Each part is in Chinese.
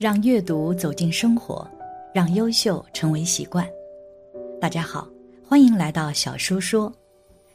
让阅读走进生活，让优秀成为习惯。大家好，欢迎来到小叔说，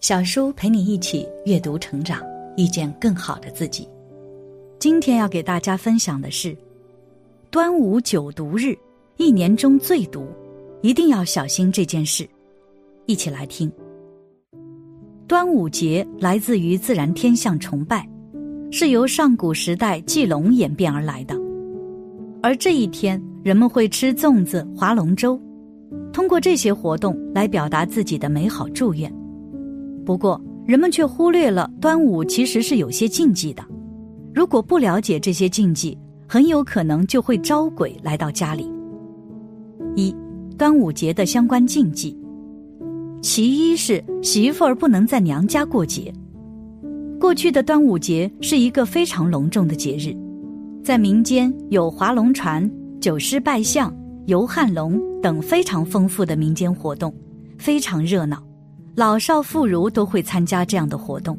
小叔陪你一起阅读成长，遇见更好的自己。今天要给大家分享的是端午九毒日，一年中最毒，一定要小心这件事。一起来听。端午节来自于自然天象崇拜。是由上古时代祭龙演变而来的，而这一天人们会吃粽子、划龙舟，通过这些活动来表达自己的美好祝愿。不过，人们却忽略了端午其实是有些禁忌的。如果不了解这些禁忌，很有可能就会招鬼来到家里。一、端午节的相关禁忌，其一是媳妇儿不能在娘家过节。过去的端午节是一个非常隆重的节日，在民间有划龙船、酒师拜相、游汉龙等非常丰富的民间活动，非常热闹，老少妇孺都会参加这样的活动。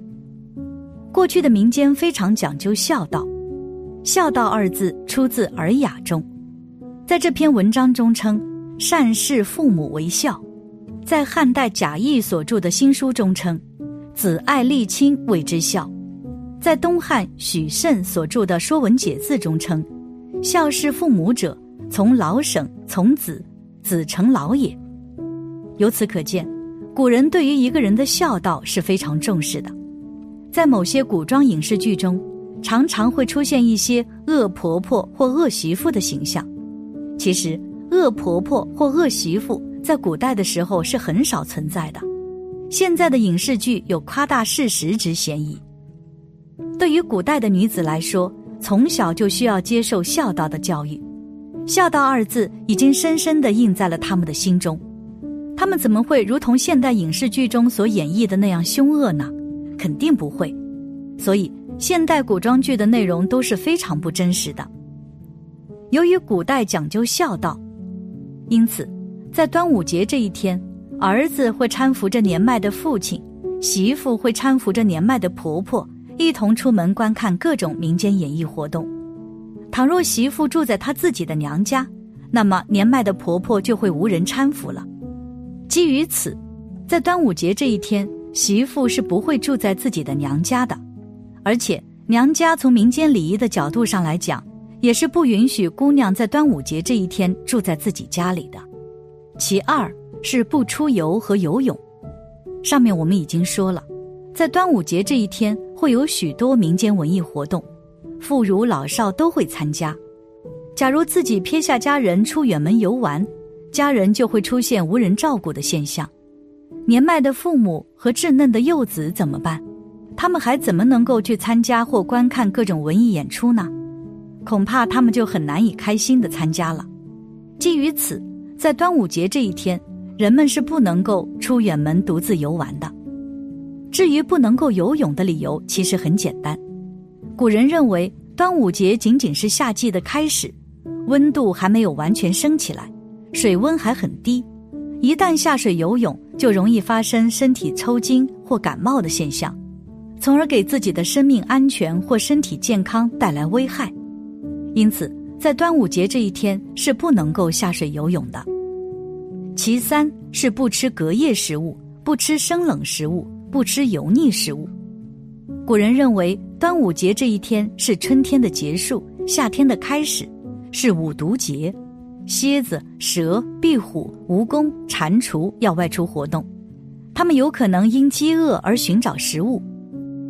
过去的民间非常讲究孝道，“孝道”二字出自《尔雅》中，在这篇文章中称善事父母为孝，在汉代贾谊所著的新书中称。子爱立亲谓之孝，在东汉许慎所著的《说文解字》中称：“孝事父母者，从老省，从子，子成老也。”由此可见，古人对于一个人的孝道是非常重视的。在某些古装影视剧中，常常会出现一些恶婆婆或恶媳妇的形象。其实，恶婆婆或恶媳妇在古代的时候是很少存在的。现在的影视剧有夸大事实之嫌疑。对于古代的女子来说，从小就需要接受孝道的教育，孝道二字已经深深的印在了他们的心中。他们怎么会如同现代影视剧中所演绎的那样凶恶呢？肯定不会。所以，现代古装剧的内容都是非常不真实的。由于古代讲究孝道，因此，在端午节这一天。儿子会搀扶着年迈的父亲，媳妇会搀扶着年迈的婆婆，一同出门观看各种民间演艺活动。倘若媳妇住在她自己的娘家，那么年迈的婆婆就会无人搀扶了。基于此，在端午节这一天，媳妇是不会住在自己的娘家的，而且娘家从民间礼仪的角度上来讲，也是不允许姑娘在端午节这一天住在自己家里的。其二。是不出游和游泳。上面我们已经说了，在端午节这一天会有许多民间文艺活动，妇孺老少都会参加。假如自己撇下家人出远门游玩，家人就会出现无人照顾的现象。年迈的父母和稚嫩的幼子怎么办？他们还怎么能够去参加或观看各种文艺演出呢？恐怕他们就很难以开心的参加了。基于此，在端午节这一天。人们是不能够出远门独自游玩的。至于不能够游泳的理由，其实很简单。古人认为端午节仅仅是夏季的开始，温度还没有完全升起来，水温还很低，一旦下水游泳，就容易发生身体抽筋或感冒的现象，从而给自己的生命安全或身体健康带来危害。因此，在端午节这一天是不能够下水游泳的。其三是不吃隔夜食物，不吃生冷食物，不吃油腻食物。古人认为端午节这一天是春天的结束，夏天的开始，是五毒节，蝎子、蛇、壁虎、蜈蚣、蟾蜍要外出活动，它们有可能因饥饿而寻找食物，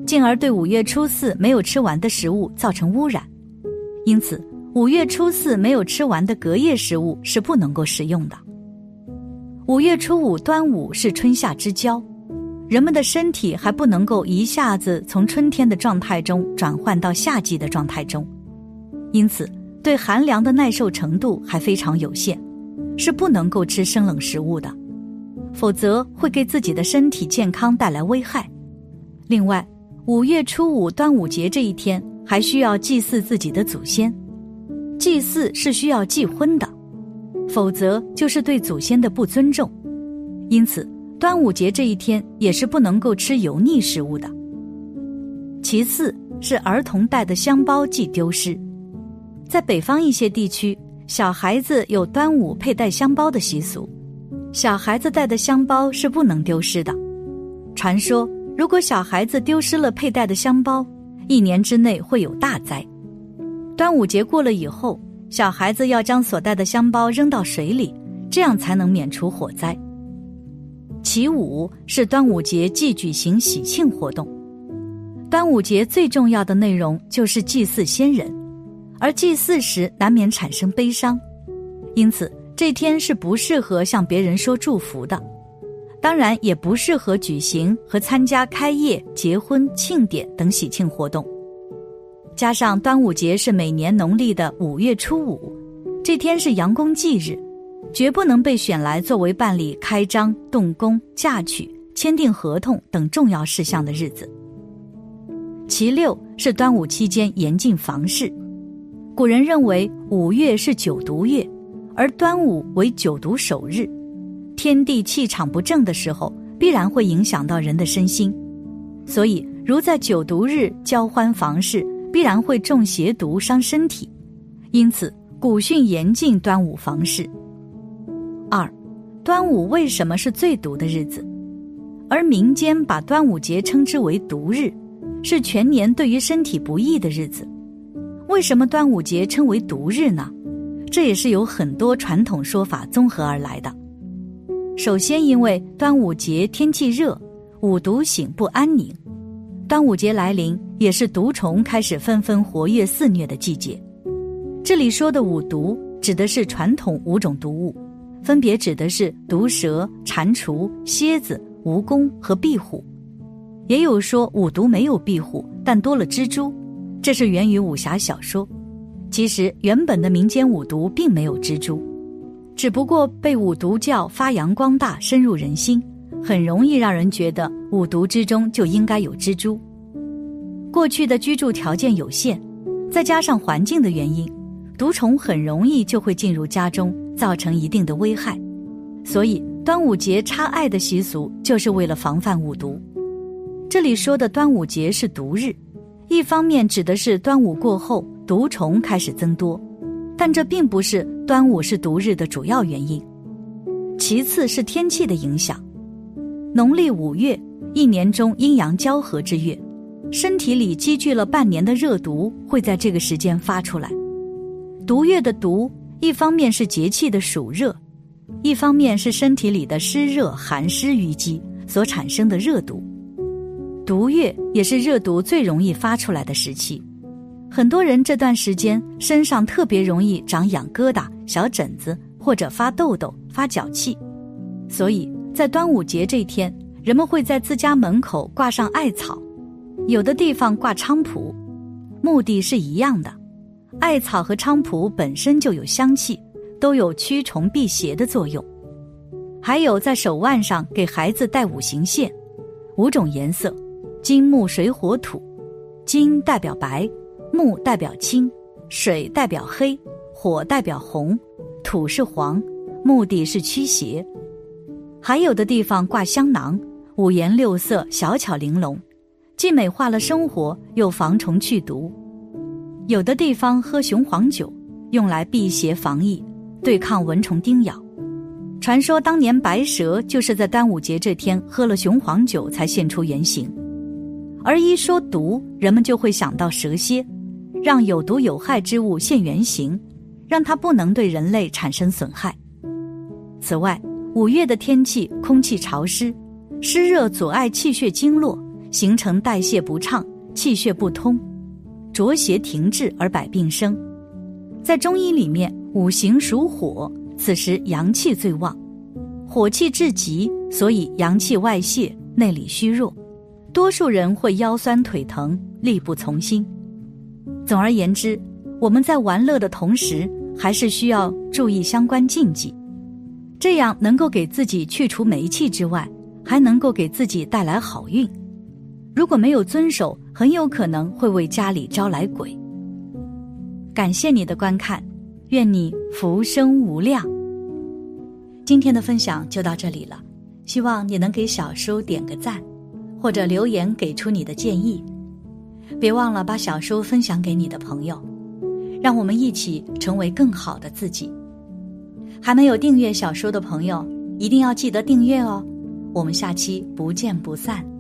进而对五月初四没有吃完的食物造成污染。因此，五月初四没有吃完的隔夜食物是不能够食用的。五月初五，端午是春夏之交，人们的身体还不能够一下子从春天的状态中转换到夏季的状态中，因此对寒凉的耐受程度还非常有限，是不能够吃生冷食物的，否则会给自己的身体健康带来危害。另外，五月初五端午节这一天还需要祭祀自己的祖先，祭祀是需要祭荤的。否则就是对祖先的不尊重，因此端午节这一天也是不能够吃油腻食物的。其次是儿童带的香包忌丢失，在北方一些地区，小孩子有端午佩戴香包的习俗，小孩子带的香包是不能丢失的。传说，如果小孩子丢失了佩戴的香包，一年之内会有大灾。端午节过了以后，小孩子要将所带的香包扔到水里，这样才能免除火灾。起舞是端午节既举行喜庆活动。端午节最重要的内容就是祭祀先人，而祭祀时难免产生悲伤，因此这天是不适合向别人说祝福的，当然也不适合举行和参加开业、结婚、庆典等喜庆活动。加上端午节是每年农历的五月初五，这天是阳公忌日，绝不能被选来作为办理开张、动工、嫁娶、签订合同等重要事项的日子。其六是端午期间严禁房事，古人认为五月是九毒月，而端午为九毒首日，天地气场不正的时候，必然会影响到人的身心，所以如在九毒日交欢房事，必然会中邪毒伤身体，因此古训严禁端午房事。二，端午为什么是最毒的日子？而民间把端午节称之为毒日。是全年对于身体不易的日子，为什么端午节称为毒日呢？这也是有很多传统说法综合而来的。首先，因为端午节天气热，五毒醒不安宁，端午节来临也是毒虫开始纷纷活跃肆虐的季节。这里说的五毒指的是传统五种毒物，分别指的是毒蛇、蟾蜍、蝎子、蜈蚣和壁虎。也有说五毒没有壁虎，但多了蜘蛛，这是源于武侠小说。其实原本的民间五毒并没有蜘蛛，只不过被五毒教发扬光大，深入人心，很容易让人觉得五毒之中就应该有蜘蛛。过去的居住条件有限，再加上环境的原因，毒虫很容易就会进入家中，造成一定的危害。所以端午节插艾的习俗就是为了防范五毒。这里说的端午节是毒日，一方面指的是端午过后毒虫开始增多，但这并不是端午是毒日的主要原因。其次是天气的影响，农历五月，一年中阴阳交合之月，身体里积聚了半年的热毒会在这个时间发出来。毒月的毒，一方面是节气的暑热，一方面是身体里的湿热寒湿淤积所产生的热毒。毒月也是热毒最容易发出来的时期，很多人这段时间身上特别容易长痒疙瘩、小疹子或者发痘痘、发脚气，所以在端午节这天，人们会在自家门口挂上艾草，有的地方挂菖蒲，目的是一样的。艾草和菖蒲本身就有香气，都有驱虫辟邪的作用。还有在手腕上给孩子戴五行线，五种颜色。金木水火土，金代表白，木代表青，水代表黑，火代表红，土是黄，目的是驱邪。还有的地方挂香囊，五颜六色，小巧玲珑，既美化了生活，又防虫去毒。有的地方喝雄黄酒，用来辟邪防疫，对抗蚊虫叮咬。传说当年白蛇就是在端午节这天喝了雄黄酒才现出原形。而一说毒，人们就会想到蛇蝎，让有毒有害之物现原形，让它不能对人类产生损害。此外，五月的天气空气潮湿，湿热阻碍气血经络，形成代谢不畅、气血不通，浊邪停滞而百病生。在中医里面，五行属火，此时阳气最旺，火气至极，所以阳气外泄，内里虚弱。多数人会腰酸腿疼、力不从心。总而言之，我们在玩乐的同时，还是需要注意相关禁忌，这样能够给自己去除霉气之外，还能够给自己带来好运。如果没有遵守，很有可能会为家里招来鬼。感谢你的观看，愿你福生无量。今天的分享就到这里了，希望你能给小叔点个赞。或者留言给出你的建议，别忘了把小书分享给你的朋友，让我们一起成为更好的自己。还没有订阅小说的朋友，一定要记得订阅哦！我们下期不见不散。